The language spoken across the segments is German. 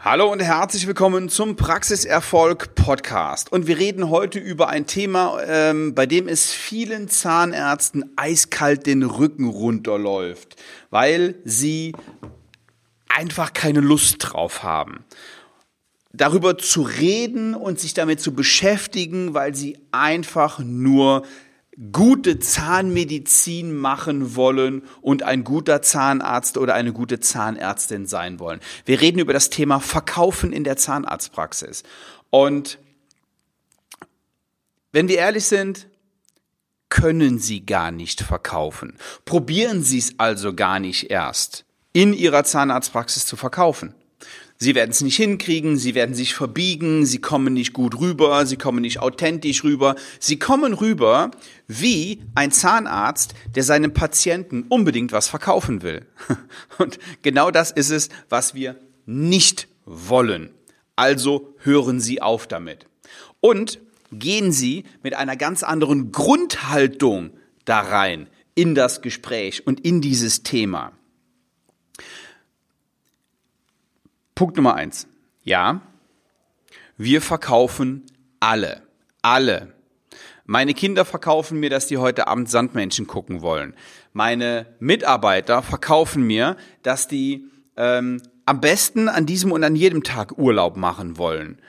Hallo und herzlich willkommen zum Praxiserfolg Podcast. Und wir reden heute über ein Thema, ähm, bei dem es vielen Zahnärzten eiskalt den Rücken runterläuft, weil sie einfach keine Lust drauf haben. Darüber zu reden und sich damit zu beschäftigen, weil sie einfach nur gute Zahnmedizin machen wollen und ein guter Zahnarzt oder eine gute Zahnärztin sein wollen. Wir reden über das Thema Verkaufen in der Zahnarztpraxis. Und wenn wir ehrlich sind, können Sie gar nicht verkaufen. Probieren Sie es also gar nicht erst, in Ihrer Zahnarztpraxis zu verkaufen. Sie werden es nicht hinkriegen, sie werden sich verbiegen, sie kommen nicht gut rüber, sie kommen nicht authentisch rüber. Sie kommen rüber wie ein Zahnarzt, der seinem Patienten unbedingt was verkaufen will. Und genau das ist es, was wir nicht wollen. Also hören Sie auf damit. Und gehen Sie mit einer ganz anderen Grundhaltung da rein in das Gespräch und in dieses Thema. Punkt Nummer eins. Ja, wir verkaufen alle. Alle. Meine Kinder verkaufen mir, dass die heute Abend Sandmännchen gucken wollen. Meine Mitarbeiter verkaufen mir, dass die ähm, am besten an diesem und an jedem Tag Urlaub machen wollen.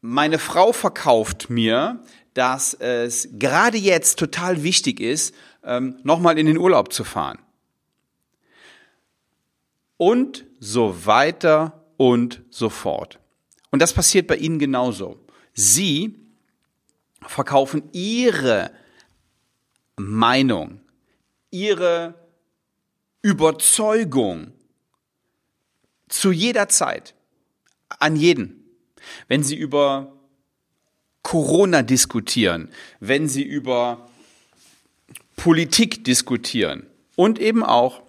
Meine Frau verkauft mir, dass es gerade jetzt total wichtig ist, ähm, nochmal in den Urlaub zu fahren und so weiter und so fort. Und das passiert bei Ihnen genauso. Sie verkaufen Ihre Meinung, Ihre Überzeugung zu jeder Zeit an jeden. Wenn Sie über Corona diskutieren, wenn Sie über Politik diskutieren und eben auch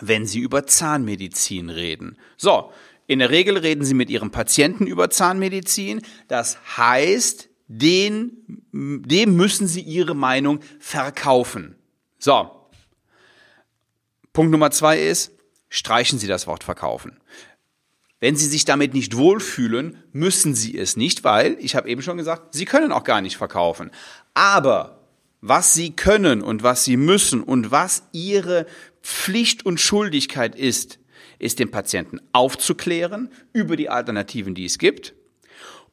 wenn Sie über Zahnmedizin reden. So, in der Regel reden Sie mit Ihrem Patienten über Zahnmedizin. Das heißt, den, dem müssen Sie Ihre Meinung verkaufen. So. Punkt Nummer zwei ist, streichen Sie das Wort verkaufen. Wenn Sie sich damit nicht wohlfühlen, müssen Sie es nicht, weil, ich habe eben schon gesagt, Sie können auch gar nicht verkaufen. Aber was Sie können und was Sie müssen und was Ihre Pflicht und Schuldigkeit ist, ist den Patienten aufzuklären über die Alternativen, die es gibt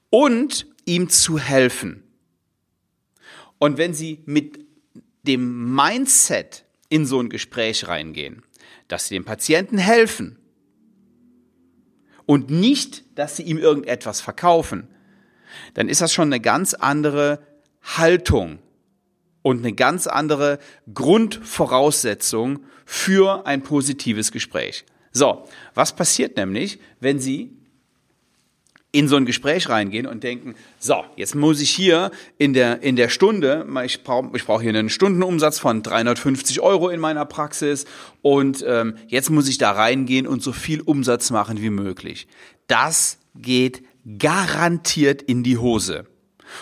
und ihm zu helfen. Und wenn Sie mit dem Mindset in so ein Gespräch reingehen, dass Sie dem Patienten helfen und nicht, dass Sie ihm irgendetwas verkaufen, dann ist das schon eine ganz andere Haltung und eine ganz andere Grundvoraussetzung für ein positives Gespräch. So, was passiert nämlich, wenn Sie in so ein Gespräch reingehen und denken, so, jetzt muss ich hier in der, in der Stunde, ich brauche ich brauch hier einen Stundenumsatz von 350 Euro in meiner Praxis und ähm, jetzt muss ich da reingehen und so viel Umsatz machen wie möglich. Das geht garantiert in die Hose.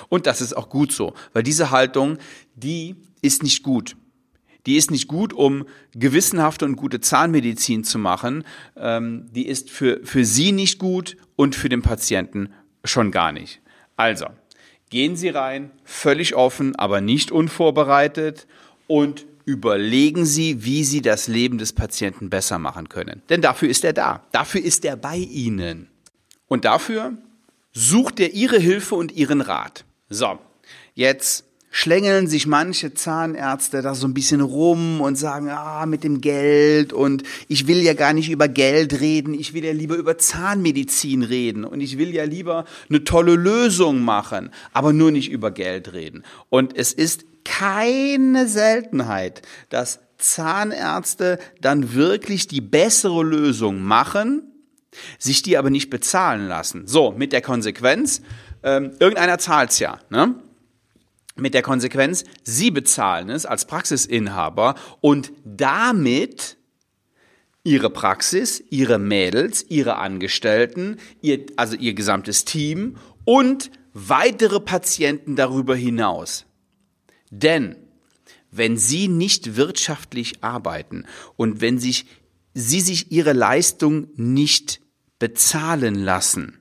Und das ist auch gut so, weil diese Haltung, die ist nicht gut. Die ist nicht gut, um gewissenhafte und gute Zahnmedizin zu machen. Ähm, die ist für, für Sie nicht gut und für den Patienten schon gar nicht. Also, gehen Sie rein, völlig offen, aber nicht unvorbereitet und überlegen Sie, wie Sie das Leben des Patienten besser machen können. Denn dafür ist er da. Dafür ist er bei Ihnen. Und dafür sucht er Ihre Hilfe und Ihren Rat. So, jetzt schlängeln sich manche Zahnärzte da so ein bisschen rum und sagen, ah, mit dem Geld und ich will ja gar nicht über Geld reden, ich will ja lieber über Zahnmedizin reden und ich will ja lieber eine tolle Lösung machen, aber nur nicht über Geld reden. Und es ist keine Seltenheit, dass Zahnärzte dann wirklich die bessere Lösung machen, sich die aber nicht bezahlen lassen. So, mit der Konsequenz, ähm, irgendeiner zahlt's ja, ne? Mit der Konsequenz, Sie bezahlen es als Praxisinhaber und damit Ihre Praxis, Ihre Mädels, Ihre Angestellten, ihr, also Ihr gesamtes Team und weitere Patienten darüber hinaus. Denn wenn Sie nicht wirtschaftlich arbeiten und wenn sich, Sie sich Ihre Leistung nicht bezahlen lassen,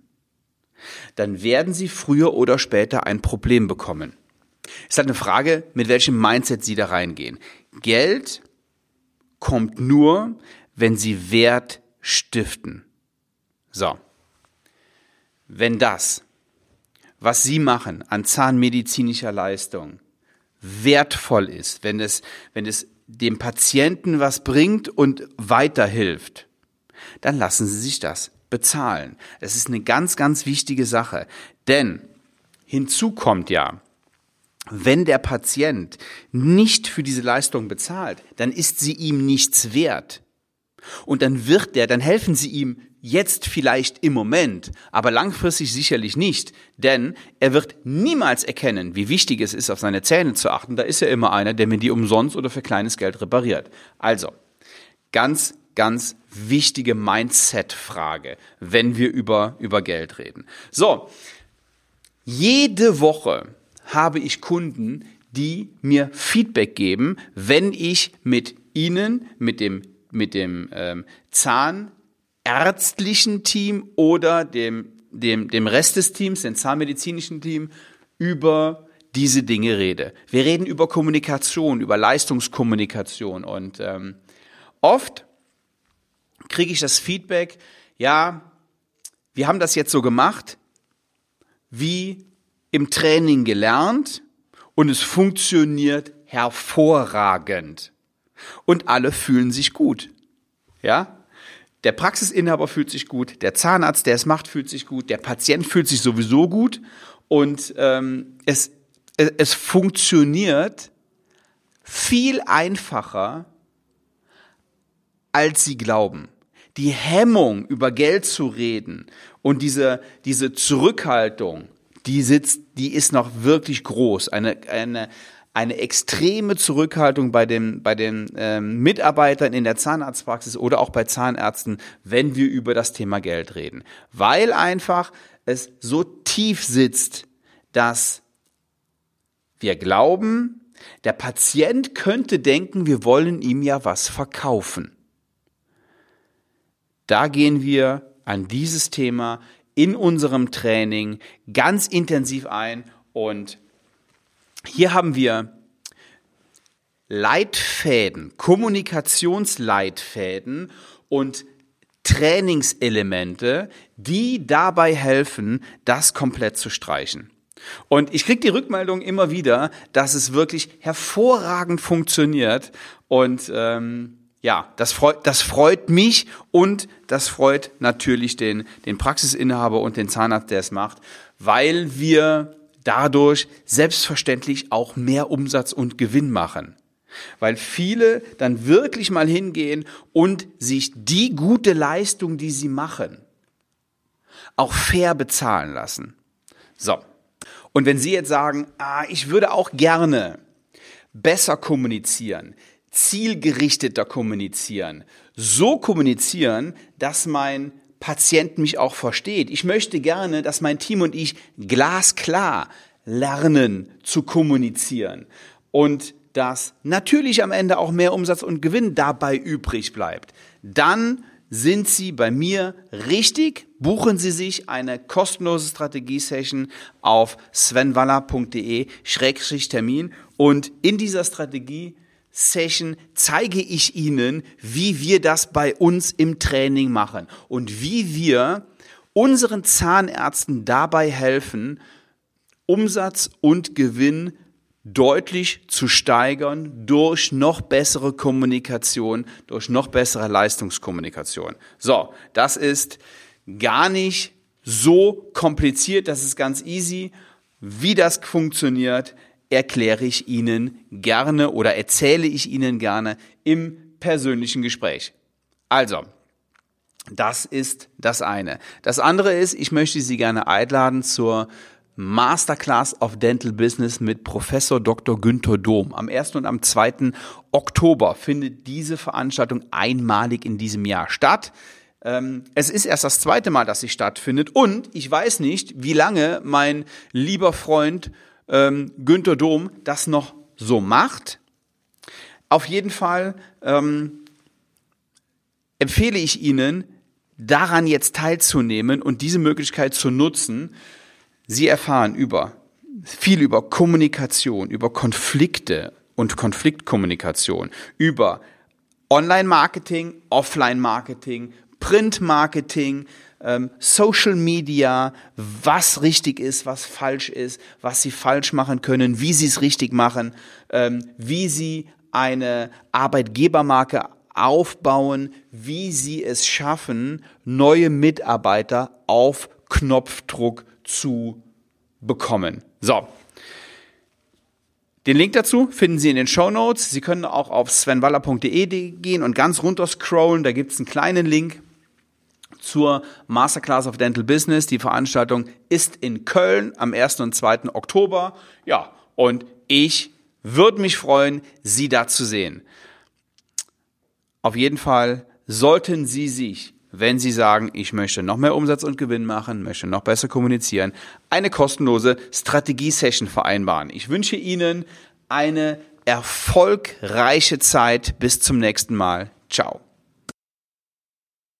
dann werden Sie früher oder später ein Problem bekommen. Es ist halt eine Frage, mit welchem Mindset Sie da reingehen. Geld kommt nur, wenn Sie Wert stiften. So. Wenn das, was Sie machen an zahnmedizinischer Leistung, wertvoll ist, wenn es, wenn es dem Patienten was bringt und weiterhilft, dann lassen Sie sich das bezahlen. Das ist eine ganz, ganz wichtige Sache. Denn hinzu kommt ja, wenn der Patient nicht für diese Leistung bezahlt, dann ist sie ihm nichts wert. Und dann wird der, dann helfen sie ihm jetzt vielleicht im Moment, aber langfristig sicherlich nicht, denn er wird niemals erkennen, wie wichtig es ist, auf seine Zähne zu achten. Da ist ja immer einer, der mir die umsonst oder für kleines Geld repariert. Also, ganz, ganz wichtige Mindset-Frage, wenn wir über, über Geld reden. So, jede Woche habe ich Kunden, die mir Feedback geben, wenn ich mit ihnen, mit dem, mit dem ähm, zahnärztlichen Team oder dem, dem, dem Rest des Teams, dem zahnmedizinischen Team, über diese Dinge rede. Wir reden über Kommunikation, über Leistungskommunikation und ähm, oft kriege ich das Feedback, ja, wir haben das jetzt so gemacht, wie im Training gelernt und es funktioniert hervorragend. Und alle fühlen sich gut. Ja? Der Praxisinhaber fühlt sich gut, der Zahnarzt, der es macht, fühlt sich gut, der Patient fühlt sich sowieso gut und ähm, es, es, es funktioniert viel einfacher, als sie glauben. Die Hemmung, über Geld zu reden und diese, diese Zurückhaltung, die sitzt, die ist noch wirklich groß. Eine, eine, eine extreme Zurückhaltung bei, dem, bei den ähm, Mitarbeitern in der Zahnarztpraxis oder auch bei Zahnärzten, wenn wir über das Thema Geld reden. Weil einfach es so tief sitzt, dass wir glauben, der Patient könnte denken, wir wollen ihm ja was verkaufen. Da gehen wir an dieses Thema in unserem Training ganz intensiv ein und hier haben wir Leitfäden, Kommunikationsleitfäden und Trainingselemente, die dabei helfen, das komplett zu streichen. Und ich kriege die Rückmeldung immer wieder, dass es wirklich hervorragend funktioniert und ähm, ja, das freut, das freut mich und das freut natürlich den, den Praxisinhaber und den Zahnarzt, der es macht, weil wir dadurch selbstverständlich auch mehr Umsatz und Gewinn machen. Weil viele dann wirklich mal hingehen und sich die gute Leistung, die sie machen, auch fair bezahlen lassen. So. Und wenn Sie jetzt sagen, ah, ich würde auch gerne besser kommunizieren, zielgerichteter kommunizieren. So kommunizieren, dass mein Patient mich auch versteht. Ich möchte gerne, dass mein Team und ich glasklar lernen zu kommunizieren und dass natürlich am Ende auch mehr Umsatz und Gewinn dabei übrig bleibt. Dann sind Sie bei mir richtig. Buchen Sie sich eine kostenlose Strategie-Session auf svenwaller.de-termin und in dieser Strategie Session zeige ich Ihnen, wie wir das bei uns im Training machen und wie wir unseren Zahnärzten dabei helfen, Umsatz und Gewinn deutlich zu steigern durch noch bessere Kommunikation, durch noch bessere Leistungskommunikation. So, das ist gar nicht so kompliziert, das ist ganz easy. Wie das funktioniert, erkläre ich Ihnen gerne oder erzähle ich Ihnen gerne im persönlichen Gespräch. Also, das ist das eine. Das andere ist, ich möchte Sie gerne einladen zur Masterclass of Dental Business mit Professor Dr. Günther Dom. Am 1. und am 2. Oktober findet diese Veranstaltung einmalig in diesem Jahr statt. Ähm, es ist erst das zweite Mal, dass sie stattfindet und ich weiß nicht, wie lange mein lieber Freund ähm, Günther Dom das noch so macht. Auf jeden Fall ähm, empfehle ich Ihnen, daran jetzt teilzunehmen und diese Möglichkeit zu nutzen. Sie erfahren über viel über Kommunikation, über Konflikte und Konfliktkommunikation, über Online-Marketing, Offline-Marketing, Print-Marketing, ähm, Social Media, was richtig ist, was falsch ist, was sie falsch machen können, wie sie es richtig machen, ähm, wie sie eine Arbeitgebermarke aufbauen, wie sie es schaffen, neue Mitarbeiter auf Knopfdruck zu bekommen. So. Den Link dazu finden Sie in den Show Notes. Sie können auch auf svenwaller.de gehen und ganz runter scrollen. Da gibt es einen kleinen Link zur Masterclass of Dental Business. Die Veranstaltung ist in Köln am 1. und 2. Oktober. Ja, und ich würde mich freuen, Sie da zu sehen. Auf jeden Fall sollten Sie sich, wenn Sie sagen, ich möchte noch mehr Umsatz und Gewinn machen, möchte noch besser kommunizieren, eine kostenlose Strategie-Session vereinbaren. Ich wünsche Ihnen eine erfolgreiche Zeit. Bis zum nächsten Mal. Ciao.